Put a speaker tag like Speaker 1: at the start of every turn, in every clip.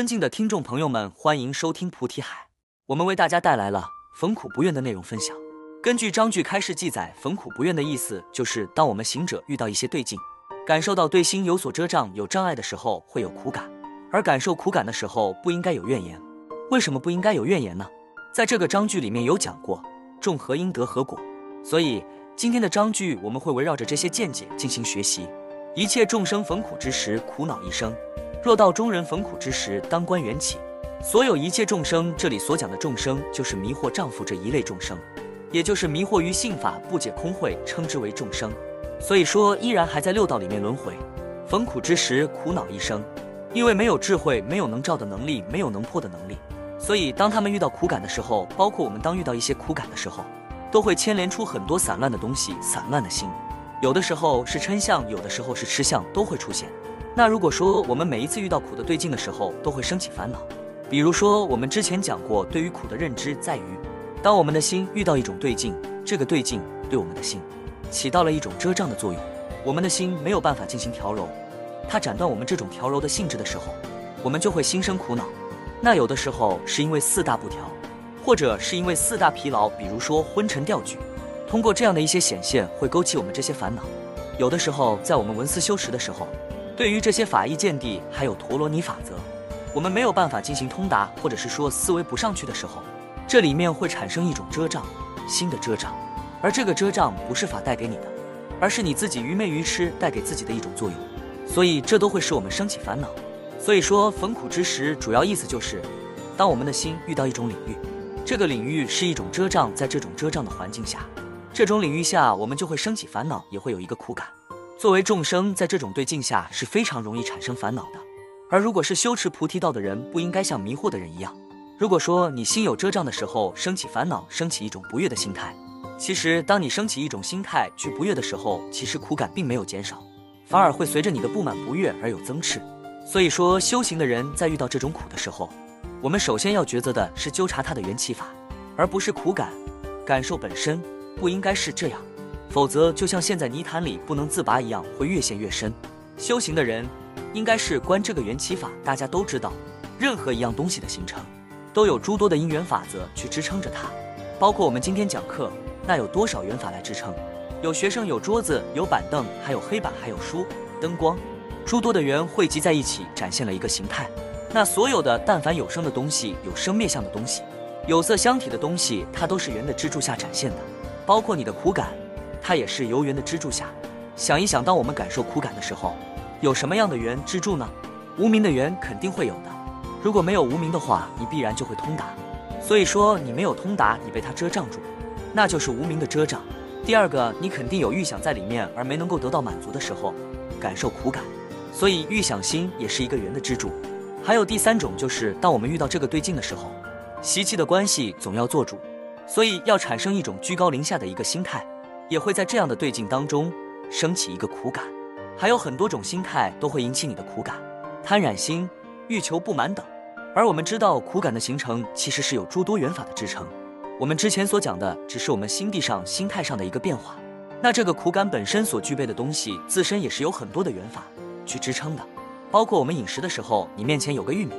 Speaker 1: 尊敬的听众朋友们，欢迎收听菩提海。我们为大家带来了逢苦不怨的内容分享。根据章句开示记载，逢苦不怨的意思就是当我们行者遇到一些对境，感受到对心有所遮障、有障碍的时候，会有苦感；而感受苦感的时候，不应该有怨言。为什么不应该有怨言呢？在这个章句里面有讲过，种何因得何果。所以今天的章句我们会围绕着这些见解进行学习。一切众生逢苦之时，苦恼一生。若到中人逢苦之时，当观缘起。所有一切众生，这里所讲的众生，就是迷惑丈夫这一类众生，也就是迷惑于性法不解空慧，称之为众生。所以说，依然还在六道里面轮回，逢苦之时，苦恼一生。因为没有智慧，没有能照的能力，没有能破的能力，所以当他们遇到苦感的时候，包括我们当遇到一些苦感的时候，都会牵连出很多散乱的东西，散乱的心，有的时候是嗔相，有的时候是痴相，都会出现。那如果说我们每一次遇到苦的对境的时候，都会升起烦恼，比如说我们之前讲过，对于苦的认知在于，当我们的心遇到一种对境，这个对境对我们的心起到了一种遮障的作用，我们的心没有办法进行调柔，它斩断我们这种调柔的性质的时候，我们就会心生苦恼。那有的时候是因为四大不调，或者是因为四大疲劳，比如说昏沉掉举，通过这样的一些显现，会勾起我们这些烦恼。有的时候在我们闻思修持的时候。对于这些法义见地，还有陀罗尼法则，我们没有办法进行通达，或者是说思维不上去的时候，这里面会产生一种遮障，新的遮障。而这个遮障不是法带给你的，而是你自己愚昧愚痴带给自己的一种作用。所以这都会使我们升起烦恼。所以说逢苦之时，主要意思就是，当我们的心遇到一种领域，这个领域是一种遮障，在这种遮障的环境下，这种领域下，我们就会升起烦恼，也会有一个苦感。作为众生，在这种对境下是非常容易产生烦恼的。而如果是修持菩提道的人，不应该像迷惑的人一样。如果说你心有遮障的时候，升起烦恼，升起一种不悦的心态，其实当你升起一种心态去不悦的时候，其实苦感并没有减少，反而会随着你的不满不悦而有增炽。所以说，修行的人在遇到这种苦的时候，我们首先要抉择的是纠察它的缘起法，而不是苦感感受本身，不应该是这样。否则，就像陷在泥潭里不能自拔一样，会越陷越深。修行的人应该是观这个缘起法。大家都知道，任何一样东西的形成，都有诸多的因缘法则去支撑着它。包括我们今天讲课，那有多少缘法来支撑？有学生，有桌子，有板凳，还有黑板，还有书、灯光，诸多的缘汇集在一起，展现了一个形态。那所有的但凡有生的东西，有生灭相的东西，有色相体的东西，它都是缘的支柱下展现的。包括你的苦感。它也是由缘的支柱下，想一想，当我们感受苦感的时候，有什么样的缘支柱呢？无名的缘肯定会有的。如果没有无名的话，你必然就会通达。所以说你没有通达，你被它遮障住，那就是无名的遮障。第二个，你肯定有预想在里面而没能够得到满足的时候，感受苦感。所以预想心也是一个缘的支柱。还有第三种，就是当我们遇到这个对境的时候，习气的关系总要做主，所以要产生一种居高临下的一个心态。也会在这样的对境当中升起一个苦感，还有很多种心态都会引起你的苦感，贪染心、欲求不满等。而我们知道苦感的形成其实是有诸多缘法的支撑。我们之前所讲的只是我们心地上、心态上的一个变化，那这个苦感本身所具备的东西，自身也是有很多的缘法去支撑的。包括我们饮食的时候，你面前有个玉米，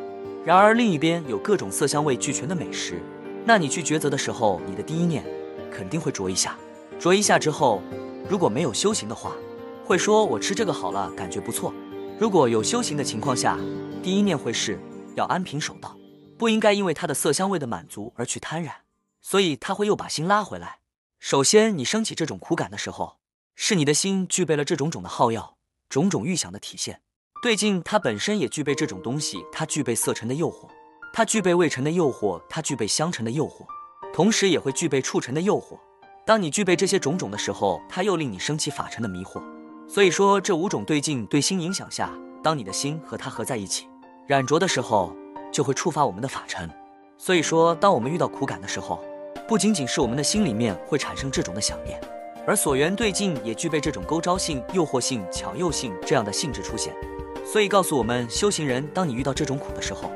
Speaker 1: 然而另一边有各种色香味俱全的美食，那你去抉择的时候，你的第一念肯定会着一下。啄一下之后，如果没有修行的话，会说我吃这个好了，感觉不错。如果有修行的情况下，第一念会是要安贫守道，不应该因为它的色香味的满足而去贪染，所以他会又把心拉回来。首先，你升起这种苦感的时候，是你的心具备了这种种的耗药，种种欲想的体现。对境它本身也具备这种东西，它具备色尘的诱惑，它具备味尘的诱惑，它具备香尘的诱惑，同时也会具备触尘的诱惑。当你具备这些种种的时候，它又令你升起法尘的迷惑。所以说，这五种对境对心影响下，当你的心和它合在一起，染着的时候，就会触发我们的法尘。所以说，当我们遇到苦感的时候，不仅仅是我们的心里面会产生这种的想念，而所缘对境也具备这种勾招性、诱惑性、巧诱性这样的性质出现。所以告诉我们修行人，当你遇到这种苦的时候，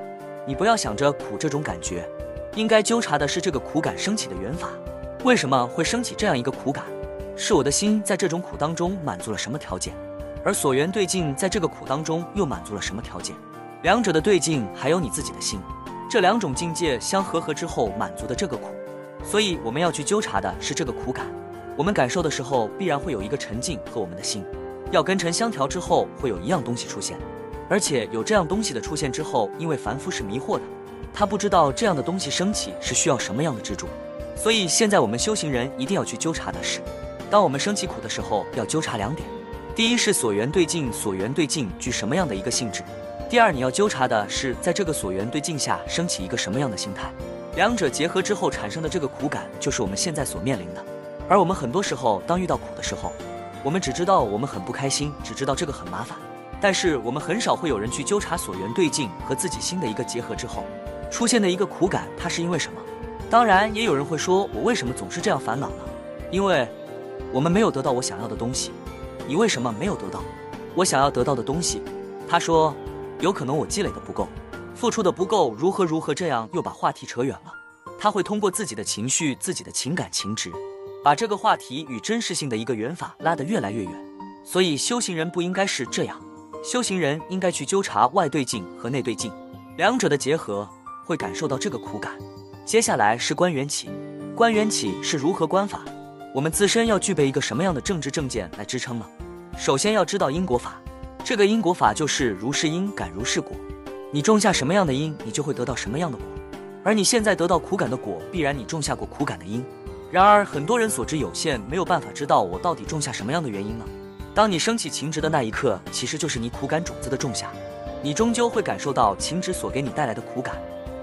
Speaker 1: 你不要想着苦这种感觉，应该纠察的是这个苦感升起的缘法。为什么会升起这样一个苦感？是我的心在这种苦当中满足了什么条件，而所缘对境在这个苦当中又满足了什么条件？两者的对境还有你自己的心，这两种境界相合合之后满足的这个苦，所以我们要去纠察的是这个苦感。我们感受的时候，必然会有一个沉静和我们的心要根尘相调之后，会有一样东西出现，而且有这样东西的出现之后，因为凡夫是迷惑的，他不知道这样的东西升起是需要什么样的支柱，所以现在我们修行人一定要去纠察的是，当我们升起苦的时候，要纠察两点：第一是所缘对境，所缘对境具什么样的一个性质；第二，你要纠察的是在这个所缘对境下升起一个什么样的心态。两者结合之后产生的这个苦感，就是我们现在所面临的。而我们很多时候，当遇到苦的时候，我们只知道我们很不开心，只知道这个很麻烦，但是我们很少会有人去纠察所缘对境和自己心的一个结合之后出现的一个苦感，它是因为什么？当然，也有人会说，我为什么总是这样烦恼呢？因为我们没有得到我想要的东西。你为什么没有得到我想要得到的东西？他说，有可能我积累的不够，付出的不够，如何如何，这样又把话题扯远了。他会通过自己的情绪、自己的情感情执。把这个话题与真实性的一个缘法拉得越来越远，所以修行人不应该是这样，修行人应该去纠察外对境和内对境两者的结合，会感受到这个苦感。接下来是观缘起，观缘起是如何观法？我们自身要具备一个什么样的政治正见来支撑呢？首先要知道因果法，这个因果法就是如是因感如是果，你种下什么样的因，你就会得到什么样的果，而你现在得到苦感的果，必然你种下过苦感的因。然而，很多人所知有限，没有办法知道我到底种下什么样的原因呢？当你升起情执的那一刻，其实就是你苦感种子的种下，你终究会感受到情执所给你带来的苦感。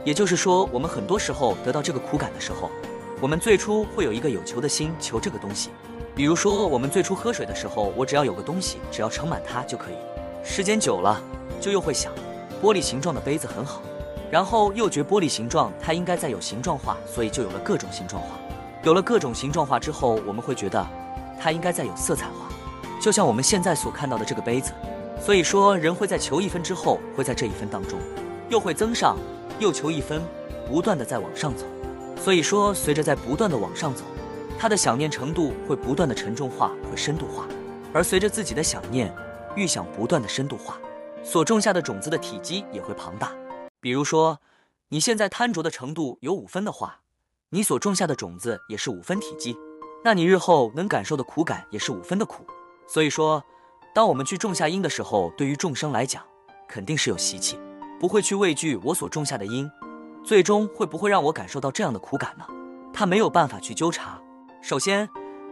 Speaker 1: 也就是说，我们很多时候得到这个苦感的时候，我们最初会有一个有求的心，求这个东西。比如说，我们最初喝水的时候，我只要有个东西，只要盛满它就可以。时间久了，就又会想，玻璃形状的杯子很好，然后又觉玻璃形状它应该再有形状化，所以就有了各种形状化。有了各种形状化之后，我们会觉得它应该再有色彩化，就像我们现在所看到的这个杯子。所以说，人会在求一分之后，会在这一分当中又会增上，又求一分，不断的在往上走。所以说，随着在不断的往上走，他的想念程度会不断的沉重化，会深度化。而随着自己的想念、预想不断的深度化，所种下的种子的体积也会庞大。比如说，你现在贪着的程度有五分的话。你所种下的种子也是五分体积，那你日后能感受的苦感也是五分的苦。所以说，当我们去种下因的时候，对于众生来讲，肯定是有习气，不会去畏惧我所种下的因，最终会不会让我感受到这样的苦感呢？他没有办法去纠察。首先，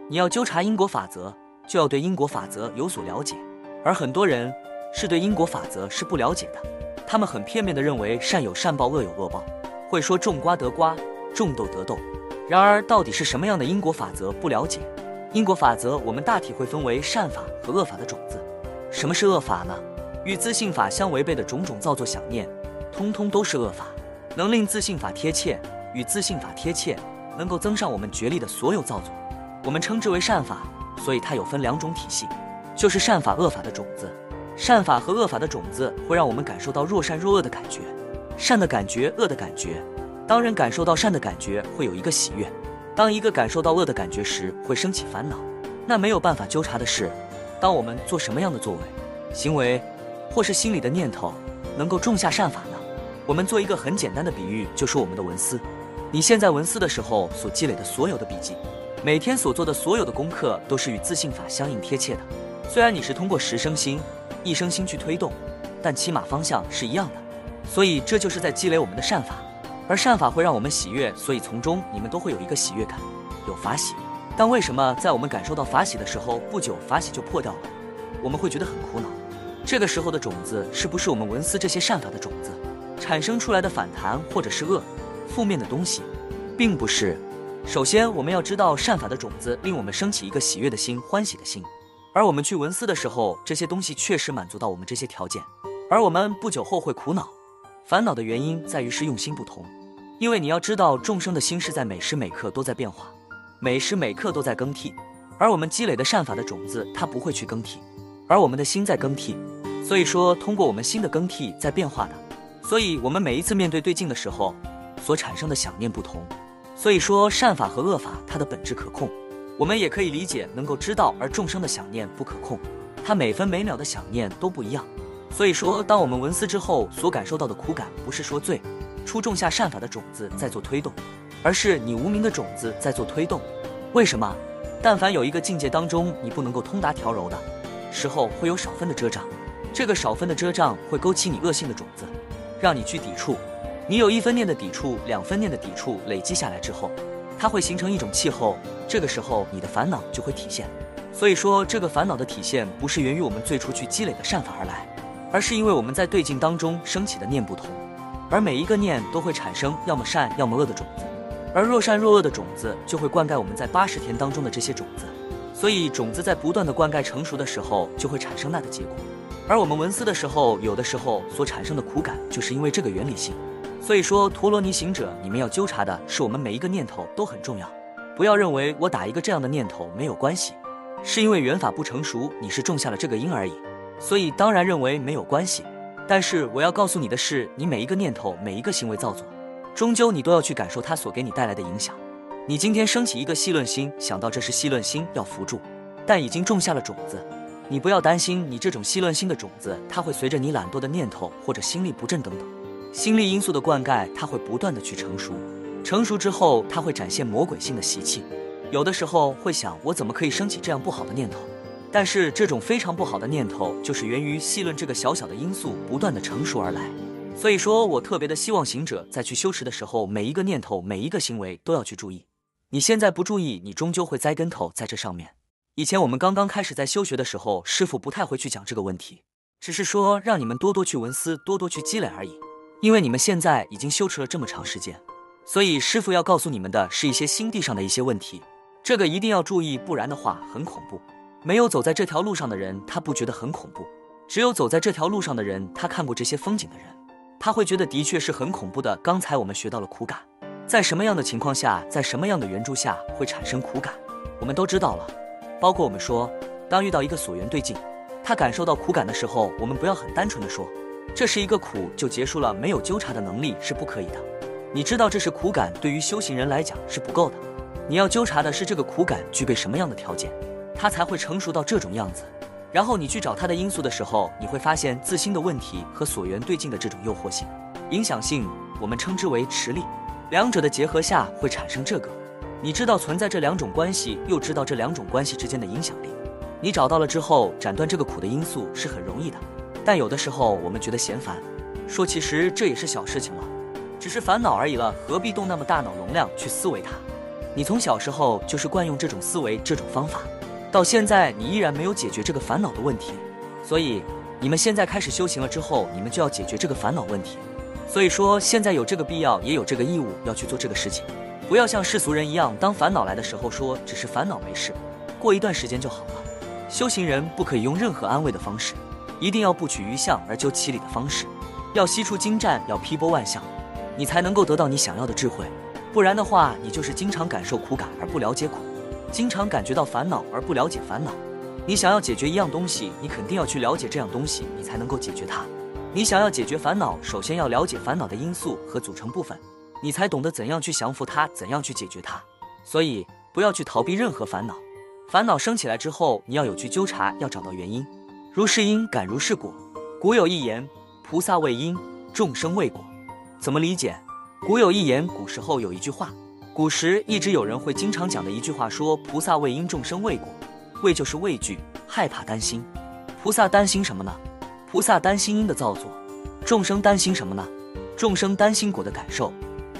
Speaker 1: 你要纠察因果法则，就要对因果法则有所了解，而很多人是对因果法则是不了解的，他们很片面的认为善有善报，恶有恶报，会说种瓜得瓜。种豆得豆，然而到底是什么样的因果法则不了解？因果法则我们大体会分为善法和恶法的种子。什么是恶法呢？与自信法相违背的种种造作想念，通通都是恶法。能令自信法贴切，与自信法贴切，能够增上我们觉力的所有造作，我们称之为善法。所以它有分两种体系，就是善法、恶法的种子。善法和恶法的种子会让我们感受到若善若恶的感觉，善的感觉，恶的感觉。当人感受到善的感觉，会有一个喜悦；当一个感受到恶的感觉时，会升起烦恼。那没有办法纠察的是，当我们做什么样的作为、行为，或是心里的念头，能够种下善法呢？我们做一个很简单的比喻，就是我们的文思。你现在文思的时候所积累的所有的笔记，每天所做的所有的功课，都是与自信法相应贴切的。虽然你是通过十生心、一生心去推动，但起码方向是一样的。所以这就是在积累我们的善法。而善法会让我们喜悦，所以从中你们都会有一个喜悦感，有法喜。但为什么在我们感受到法喜的时候，不久法喜就破掉了？我们会觉得很苦恼。这个时候的种子是不是我们闻思这些善法的种子产生出来的反弹，或者是恶、负面的东西，并不是。首先，我们要知道善法的种子令我们升起一个喜悦的心、欢喜的心，而我们去闻思的时候，这些东西确实满足到我们这些条件，而我们不久后会苦恼。烦恼的原因在于是用心不同。因为你要知道，众生的心是在每时每刻都在变化，每时每刻都在更替，而我们积累的善法的种子，它不会去更替，而我们的心在更替。所以说，通过我们心的更替在变化的，所以我们每一次面对对境的时候，所产生的想念不同。所以说，善法和恶法它的本质可控，我们也可以理解能够知道，而众生的想念不可控，他每分每秒的想念都不一样。所以说，当我们闻思之后所感受到的苦感，不是说最初种下善法的种子在做推动，而是你无名的种子在做推动。为什么？但凡有一个境界当中你不能够通达调柔的时候，会有少分的遮障，这个少分的遮障会勾起你恶性的种子，让你去抵触。你有一分念的抵触，两分念的抵触累积下来之后，它会形成一种气候，这个时候你的烦恼就会体现。所以说，这个烦恼的体现不是源于我们最初去积累的善法而来。而是因为我们在对境当中升起的念不同，而每一个念都会产生要么善要么恶的种子，而若善若恶的种子就会灌溉我们在八十天当中的这些种子，所以种子在不断的灌溉成熟的时候，就会产生那个结果。而我们闻思的时候，有的时候所产生的苦感，就是因为这个原理性。所以说，陀罗尼行者，你们要纠察的是我们每一个念头都很重要，不要认为我打一个这样的念头没有关系，是因为缘法不成熟，你是种下了这个因而已。所以当然认为没有关系，但是我要告诉你的是，你每一个念头、每一个行为造作，终究你都要去感受它所给你带来的影响。你今天升起一个细论心，想到这是细论心要扶助，但已经种下了种子。你不要担心，你这种细论心的种子，它会随着你懒惰的念头或者心力不振等等心力因素的灌溉，它会不断的去成熟。成熟之后，它会展现魔鬼性的习气，有的时候会想，我怎么可以升起这样不好的念头？但是这种非常不好的念头，就是源于细论这个小小的因素不断的成熟而来。所以说我特别的希望行者在去修持的时候，每一个念头、每一个行为都要去注意。你现在不注意，你终究会栽跟头在这上面。以前我们刚刚开始在修学的时候，师傅不太会去讲这个问题，只是说让你们多多去闻思，多多去积累而已。因为你们现在已经修持了这么长时间，所以师傅要告诉你们的是一些心地上的一些问题，这个一定要注意，不然的话很恐怖。没有走在这条路上的人，他不觉得很恐怖；只有走在这条路上的人，他看过这些风景的人，他会觉得的确是很恐怖的。刚才我们学到了苦感，在什么样的情况下，在什么样的援助下会产生苦感，我们都知道了。包括我们说，当遇到一个所缘对境，他感受到苦感的时候，我们不要很单纯的说，这是一个苦就结束了，没有纠察的能力是不可以的。你知道这是苦感，对于修行人来讲是不够的。你要纠察的是这个苦感具备什么样的条件。它才会成熟到这种样子，然后你去找它的因素的时候，你会发现自心的问题和所缘对境的这种诱惑性、影响性，我们称之为持力，两者的结合下会产生这个。你知道存在这两种关系，又知道这两种关系之间的影响力，你找到了之后，斩断这个苦的因素是很容易的。但有的时候我们觉得嫌烦，说其实这也是小事情了，只是烦恼而已了，何必动那么大脑容量去思维它？你从小时候就是惯用这种思维这种方法。到现在你依然没有解决这个烦恼的问题，所以你们现在开始修行了之后，你们就要解决这个烦恼问题。所以说现在有这个必要，也有这个义务要去做这个事情，不要像世俗人一样，当烦恼来的时候说只是烦恼没事，过一段时间就好了。修行人不可以用任何安慰的方式，一定要不取于相而究其理的方式，要悉出精湛，要劈波万象，你才能够得到你想要的智慧。不然的话，你就是经常感受苦感而不了解苦。经常感觉到烦恼而不了解烦恼，你想要解决一样东西，你肯定要去了解这样东西，你才能够解决它。你想要解决烦恼，首先要了解烦恼的因素和组成部分，你才懂得怎样去降服它，怎样去解决它。所以不要去逃避任何烦恼，烦恼升起来之后，你要有去纠察，要找到原因。如是因，感如是果。古有一言：菩萨为因，众生为果。怎么理解？古有一言，古时候有一句话。古时一直有人会经常讲的一句话说：“菩萨为因，众生为果。”畏就是畏惧、害怕、担心。菩萨担心什么呢？菩萨担心因的造作。众生担心什么呢？众生担心果的感受，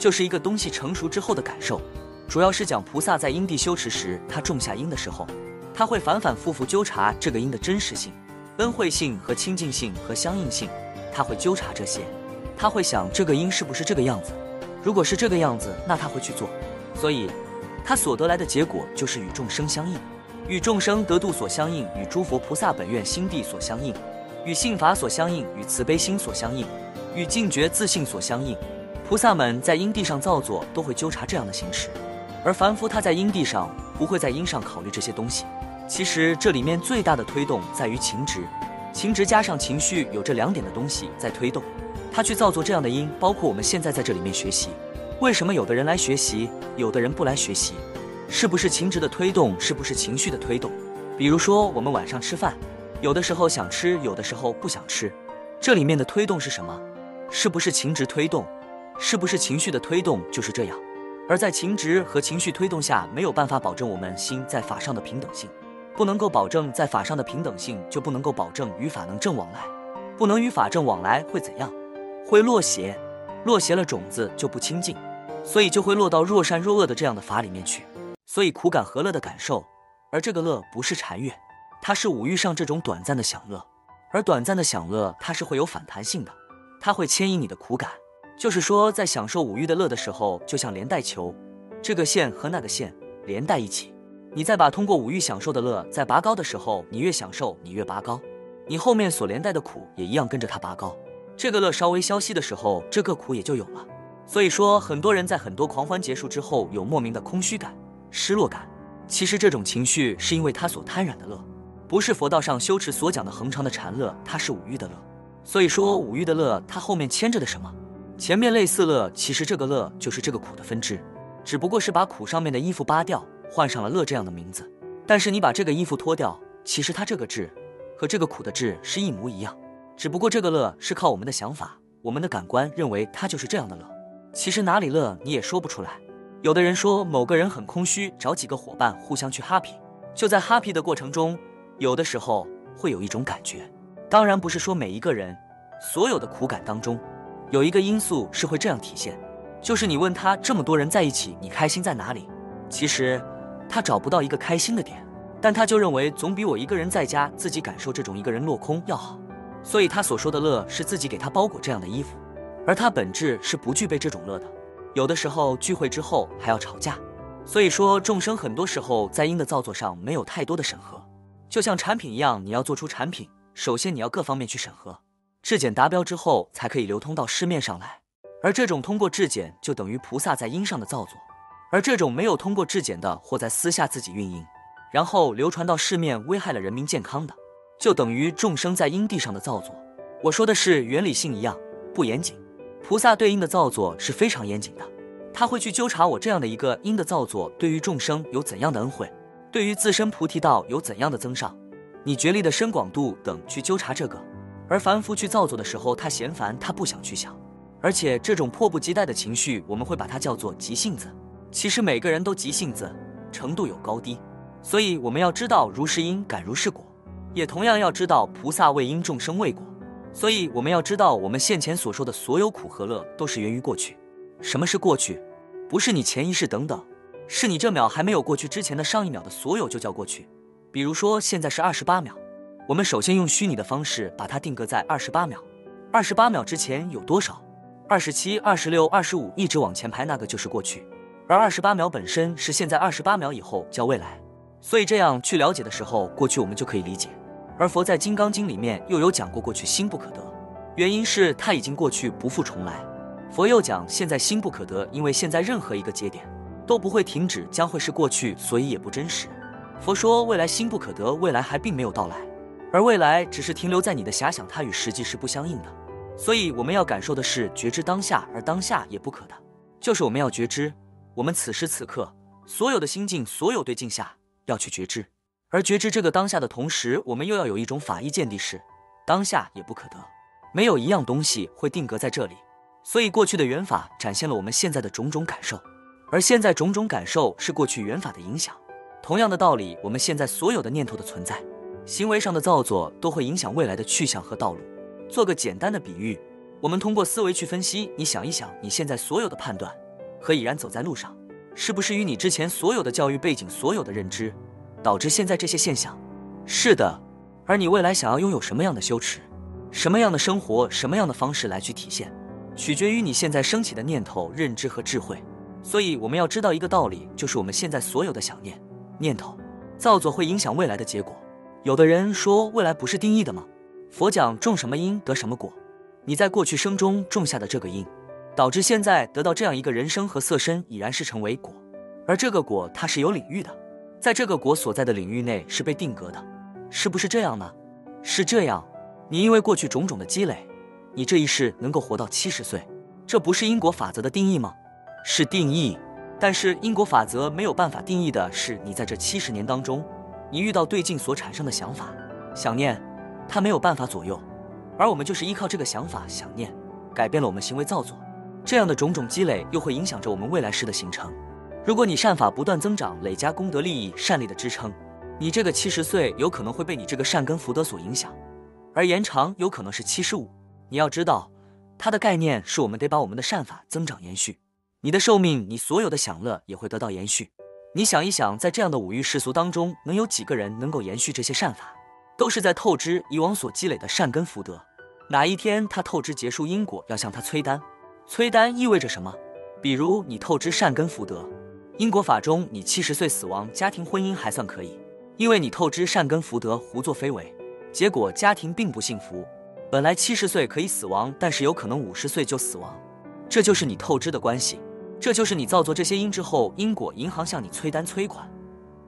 Speaker 1: 就是一个东西成熟之后的感受。主要是讲菩萨在因地修持时，他种下因的时候，他会反反复复纠察这个因的真实性、恩惠性和清净性和相应性。他会纠察这些，他会想这个因是不是这个样子。如果是这个样子，那他会去做，所以他所得来的结果就是与众生相应，与众生得度所相应，与诸佛菩萨本愿心地所相应，与信法所相应，与慈悲心所相应，与净觉自信所相应。菩萨们在因地上造作，都会纠察这样的形式，而凡夫他在因地上不会在因上考虑这些东西。其实这里面最大的推动在于情执，情执加上情绪，有这两点的东西在推动。他去造作这样的因，包括我们现在在这里面学习，为什么有的人来学习，有的人不来学习？是不是情执的推动？是不是情绪的推动？比如说我们晚上吃饭，有的时候想吃，有的时候不想吃，这里面的推动是什么？是不是情值推动？是不是情绪的推动？就是这样。而在情值和情绪推动下，没有办法保证我们心在法上的平等性，不能够保证在法上的平等性，就不能够保证与法能正往来，不能与法正往来会怎样？会落邪，落邪了种子就不清净，所以就会落到若善若恶的这样的法里面去。所以苦感和乐的感受，而这个乐不是禅悦，它是五欲上这种短暂的享乐，而短暂的享乐它是会有反弹性的，它会牵引你的苦感。就是说，在享受五欲的乐的时候，就像连带球，这个线和那个线连带一起。你再把通过五欲享受的乐再拔高的时候，你越享受，你越拔高，你后面所连带的苦也一样跟着它拔高。这个乐稍微消息的时候，这个苦也就有了。所以说，很多人在很多狂欢结束之后，有莫名的空虚感、失落感。其实这种情绪是因为他所贪染的乐，不是佛道上修持所讲的恒常的禅乐，它是五欲的乐。所以说，五欲的乐，它后面牵着的什么？前面类似乐，其实这个乐就是这个苦的分支，只不过是把苦上面的衣服扒掉，换上了乐这样的名字。但是你把这个衣服脱掉，其实它这个质和这个苦的质是一模一样，只不过这个乐是靠我们的想法、我们的感官认为它就是这样的乐。其实哪里乐你也说不出来。有的人说某个人很空虚，找几个伙伴互相去 happy，就在 happy 的过程中，有的时候会有一种感觉。当然不是说每一个人所有的苦感当中。有一个因素是会这样体现，就是你问他这么多人在一起，你开心在哪里？其实他找不到一个开心的点，但他就认为总比我一个人在家自己感受这种一个人落空要好。所以他所说的乐是自己给他包裹这样的衣服，而他本质是不具备这种乐的。有的时候聚会之后还要吵架，所以说众生很多时候在因的造作上没有太多的审核，就像产品一样，你要做出产品，首先你要各方面去审核。质检达标之后，才可以流通到市面上来。而这种通过质检，就等于菩萨在因上的造作；而这种没有通过质检的，或在私下自己运营，然后流传到市面，危害了人民健康的，就等于众生在因地上的造作。我说的是原理性一样不严谨。菩萨对因的造作是非常严谨的，他会去纠察我这样的一个因的造作对于众生有怎样的恩惠，对于自身菩提道有怎样的增上，你觉力的深广度等去纠察这个。而凡夫去造作的时候，他嫌烦，他不想去想，而且这种迫不及待的情绪，我们会把它叫做急性子。其实每个人都急性子，程度有高低，所以我们要知道如是因感如是果，也同样要知道菩萨为因众生为果。所以我们要知道，我们现前所说的所有苦和乐，都是源于过去。什么是过去？不是你前一世等等，是你这秒还没有过去之前的上一秒的所有就叫过去。比如说现在是二十八秒。我们首先用虚拟的方式把它定格在二十八秒，二十八秒之前有多少？二十七、二十六、二十五，一直往前排，那个就是过去。而二十八秒本身是现在，二十八秒以后叫未来。所以这样去了解的时候，过去我们就可以理解。而佛在《金刚经》里面又有讲过过去心不可得，原因是它已经过去不复重来。佛又讲现在心不可得，因为现在任何一个节点都不会停止，将会是过去，所以也不真实。佛说未来心不可得，未来还并没有到来。而未来只是停留在你的遐想，它与实际是不相应的。所以我们要感受的是觉知当下，而当下也不可的，就是我们要觉知我们此时此刻所有的心境，所有对境下要去觉知。而觉知这个当下的同时，我们又要有一种法义见地是当下也不可得，没有一样东西会定格在这里。所以过去的缘法展现了我们现在的种种感受，而现在种种感受是过去缘法的影响。同样的道理，我们现在所有的念头的存在。行为上的造作都会影响未来的去向和道路。做个简单的比喻，我们通过思维去分析。你想一想，你现在所有的判断和已然走在路上，是不是与你之前所有的教育背景、所有的认知，导致现在这些现象？是的。而你未来想要拥有什么样的修持，什么样的生活，什么样的方式来去体现，取决于你现在升起的念头、认知和智慧。所以我们要知道一个道理，就是我们现在所有的想念、念头、造作会影响未来的结果。有的人说未来不是定义的吗？佛讲种什么因得什么果，你在过去生中种下的这个因，导致现在得到这样一个人生和色身，已然是成为果。而这个果它是有领域的，在这个果所在的领域内是被定格的，是不是这样呢？是这样。你因为过去种种的积累，你这一世能够活到七十岁，这不是因果法则的定义吗？是定义，但是因果法则没有办法定义的是你在这七十年当中。你遇到对境所产生的想法、想念，它没有办法左右，而我们就是依靠这个想法、想念，改变了我们行为造作。这样的种种积累，又会影响着我们未来世的形成。如果你善法不断增长，累加功德利益、善力的支撑，你这个七十岁有可能会被你这个善根福德所影响，而延长有可能是七十五。你要知道，它的概念是我们得把我们的善法增长延续。你的寿命，你所有的享乐也会得到延续。你想一想，在这样的五欲世俗当中，能有几个人能够延续这些善法？都是在透支以往所积累的善根福德。哪一天他透支结束因果，要向他催单。催单意味着什么？比如你透支善根福德。因果法中，你七十岁死亡，家庭婚姻还算可以，因为你透支善根福德，胡作非为，结果家庭并不幸福。本来七十岁可以死亡，但是有可能五十岁就死亡，这就是你透支的关系，这就是你造作这些因之后，因果银行向你催单催款，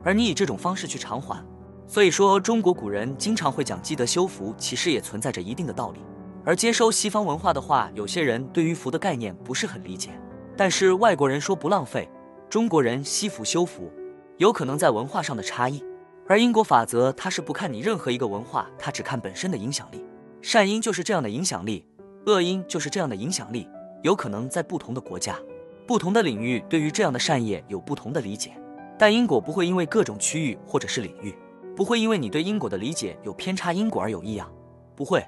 Speaker 1: 而你以这种方式去偿还。所以说，中国古人经常会讲积德修福，其实也存在着一定的道理。而接收西方文化的话，有些人对于福的概念不是很理解，但是外国人说不浪费。中国人惜福修福，有可能在文化上的差异，而因果法则它是不看你任何一个文化，它只看本身的影响力。善因就是这样的影响力，恶因就是这样的影响力。有可能在不同的国家、不同的领域，对于这样的善业有不同的理解，但因果不会因为各种区域或者是领域，不会因为你对因果的理解有偏差因果而有异样，不会。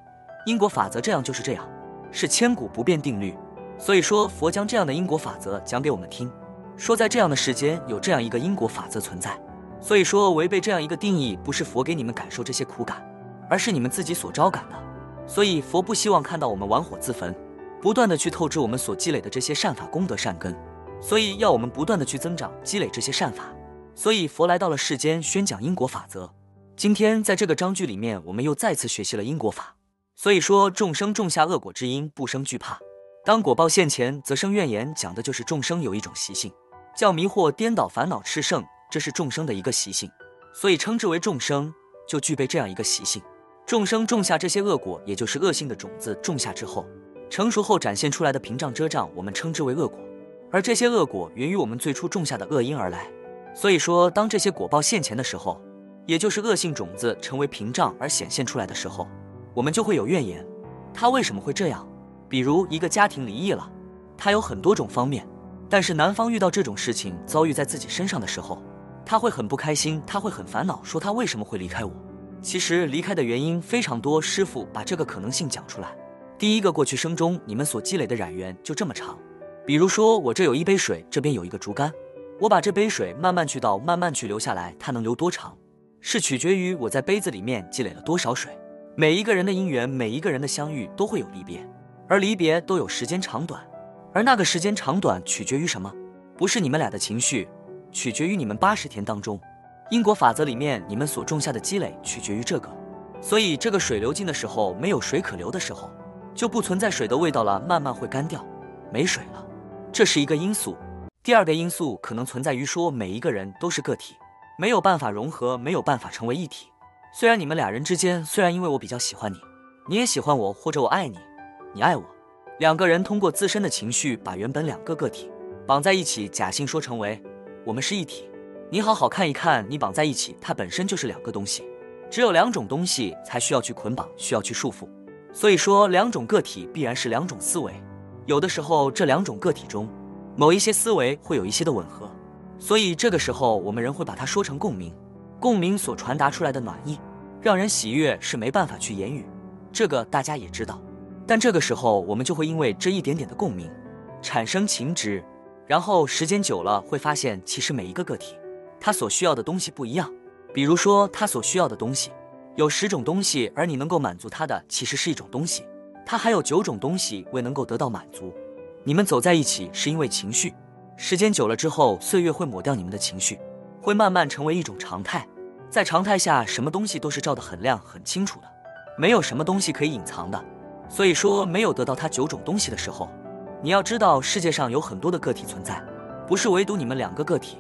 Speaker 1: 因果法则这样就是这样，是千古不变定律。所以说，佛将这样的因果法则讲给我们听。说在这样的世间有这样一个因果法则存在，所以说违背这样一个定义，不是佛给你们感受这些苦感，而是你们自己所招感的。所以佛不希望看到我们玩火自焚，不断的去透支我们所积累的这些善法功德善根，所以要我们不断的去增长积累这些善法。所以佛来到了世间宣讲因果法则。今天在这个章句里面，我们又再次学习了因果法。所以说众生种下恶果之因，不生惧怕，当果报现前，则生怨言，讲的就是众生有一种习性。叫迷惑、颠倒、烦恼、炽盛，这是众生的一个习性，所以称之为众生，就具备这样一个习性。众生种下这些恶果，也就是恶性的种子，种下之后，成熟后展现出来的屏障遮障，我们称之为恶果。而这些恶果源于我们最初种下的恶因而来。所以说，当这些果报现前的时候，也就是恶性种子成为屏障而显现出来的时候，我们就会有怨言。他为什么会这样？比如一个家庭离异了，他有很多种方面。但是男方遇到这种事情遭遇在自己身上的时候，他会很不开心，他会很烦恼，说他为什么会离开我？其实离开的原因非常多。师傅把这个可能性讲出来。第一个，过去生中你们所积累的染缘就这么长。比如说我这有一杯水，这边有一个竹竿，我把这杯水慢慢去倒，慢慢去流下来，它能流多长，是取决于我在杯子里面积累了多少水。每一个人的因缘，每一个人的相遇都会有离别，而离别都有时间长短。而那个时间长短取决于什么？不是你们俩的情绪，取决于你们八十天当中因果法则里面你们所种下的积累，取决于这个。所以这个水流尽的时候，没有水可流的时候，就不存在水的味道了，慢慢会干掉，没水了。这是一个因素。第二个因素可能存在于说，每一个人都是个体，没有办法融合，没有办法成为一体。虽然你们俩人之间，虽然因为我比较喜欢你，你也喜欢我，或者我爱你，你爱我。两个人通过自身的情绪，把原本两个个体绑在一起，假性说成为我们是一体。你好好看一看，你绑在一起，它本身就是两个东西。只有两种东西才需要去捆绑，需要去束缚。所以说，两种个体必然是两种思维。有的时候，这两种个体中某一些思维会有一些的吻合，所以这个时候我们人会把它说成共鸣。共鸣所传达出来的暖意，让人喜悦，是没办法去言语。这个大家也知道。但这个时候，我们就会因为这一点点的共鸣，产生情执，然后时间久了，会发现其实每一个个体，他所需要的东西不一样。比如说，他所需要的东西有十种东西，而你能够满足他的其实是一种东西，他还有九种东西未能够得到满足。你们走在一起是因为情绪，时间久了之后，岁月会抹掉你们的情绪，会慢慢成为一种常态。在常态下，什么东西都是照得很亮很清楚的，没有什么东西可以隐藏的。所以说，没有得到它九种东西的时候，你要知道世界上有很多的个体存在，不是唯独你们两个个体。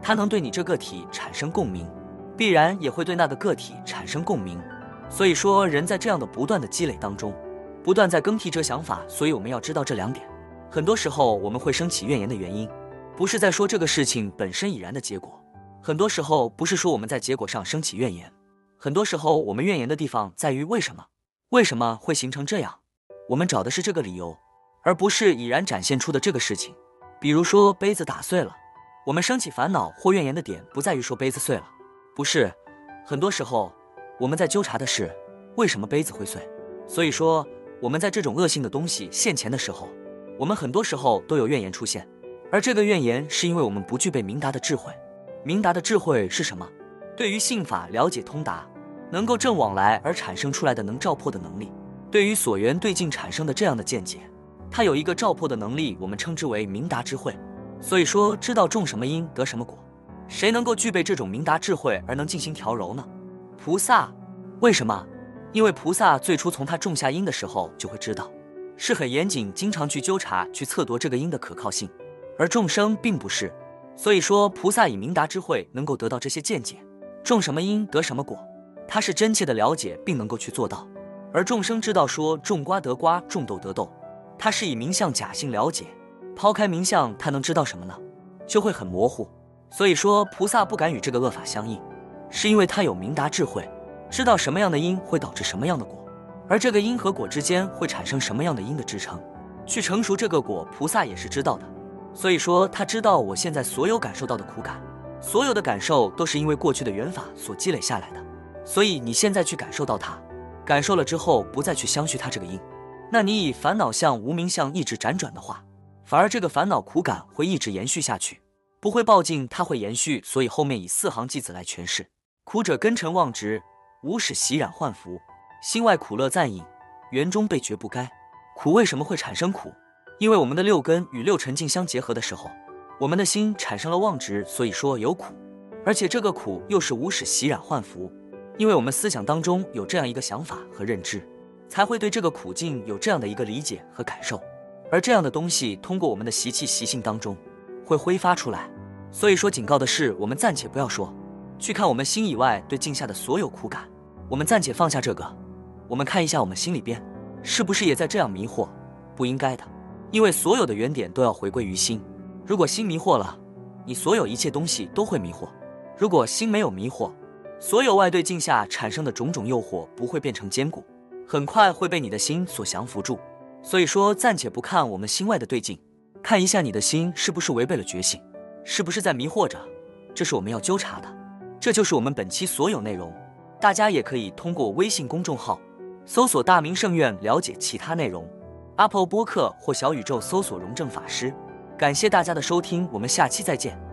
Speaker 1: 它能对你这个体产生共鸣，必然也会对那个个体产生共鸣。所以说，人在这样的不断的积累当中，不断在更替这想法。所以我们要知道这两点。很多时候我们会升起怨言的原因，不是在说这个事情本身已然的结果。很多时候不是说我们在结果上升起怨言，很多时候我们怨言的地方在于为什么。为什么会形成这样？我们找的是这个理由，而不是已然展现出的这个事情。比如说杯子打碎了，我们升起烦恼或怨言的点不在于说杯子碎了，不是。很多时候我们在纠缠的是为什么杯子会碎。所以说我们在这种恶性的东西现前的时候，我们很多时候都有怨言出现，而这个怨言是因为我们不具备明达的智慧。明达的智慧是什么？对于信法了解通达。能够正往来而产生出来的能照破的能力，对于所缘对境产生的这样的见解，它有一个照破的能力，我们称之为明达智慧。所以说，知道种什么因得什么果，谁能够具备这种明达智慧而能进行调柔呢？菩萨。为什么？因为菩萨最初从他种下因的时候就会知道，是很严谨，经常去纠察、去测度这个因的可靠性，而众生并不是。所以说，菩萨以明达智慧能够得到这些见解，种什么因得什么果。他是真切的了解，并能够去做到，而众生知道说种瓜得瓜，种豆得豆，他是以名相假性了解，抛开名相，他能知道什么呢？就会很模糊。所以说菩萨不敢与这个恶法相应，是因为他有明达智慧，知道什么样的因会导致什么样的果，而这个因和果之间会产生什么样的因的支撑，去成熟这个果，菩萨也是知道的。所以说他知道我现在所有感受到的苦感，所有的感受都是因为过去的缘法所积累下来的。所以你现在去感受到它，感受了之后不再去相续它这个因，那你以烦恼相、无名相一直辗转的话，反而这个烦恼苦感会一直延续下去，不会报尽，它会延续。所以后面以四行偈子来诠释：苦者根尘妄执，无始习染幻福，心外苦乐暂隐，缘中被觉不该。苦为什么会产生苦？因为我们的六根与六尘境相结合的时候，我们的心产生了妄执，所以说有苦，而且这个苦又是无始习染幻福。因为我们思想当中有这样一个想法和认知，才会对这个苦境有这样的一个理解和感受，而这样的东西通过我们的习气习性当中会挥发出来。所以说，警告的是我们暂且不要说，去看我们心以外对境下的所有苦感，我们暂且放下这个，我们看一下我们心里边是不是也在这样迷惑？不应该的，因为所有的原点都要回归于心。如果心迷惑了，你所有一切东西都会迷惑；如果心没有迷惑，所有外对境下产生的种种诱惑不会变成坚固，很快会被你的心所降服住。所以说，暂且不看我们心外的对境，看一下你的心是不是违背了觉醒，是不是在迷惑着？这是我们要纠察的。这就是我们本期所有内容。大家也可以通过微信公众号搜索“大明圣院”了解其他内容。Apple 播客或小宇宙搜索“荣正法师”。感谢大家的收听，我们下期再见。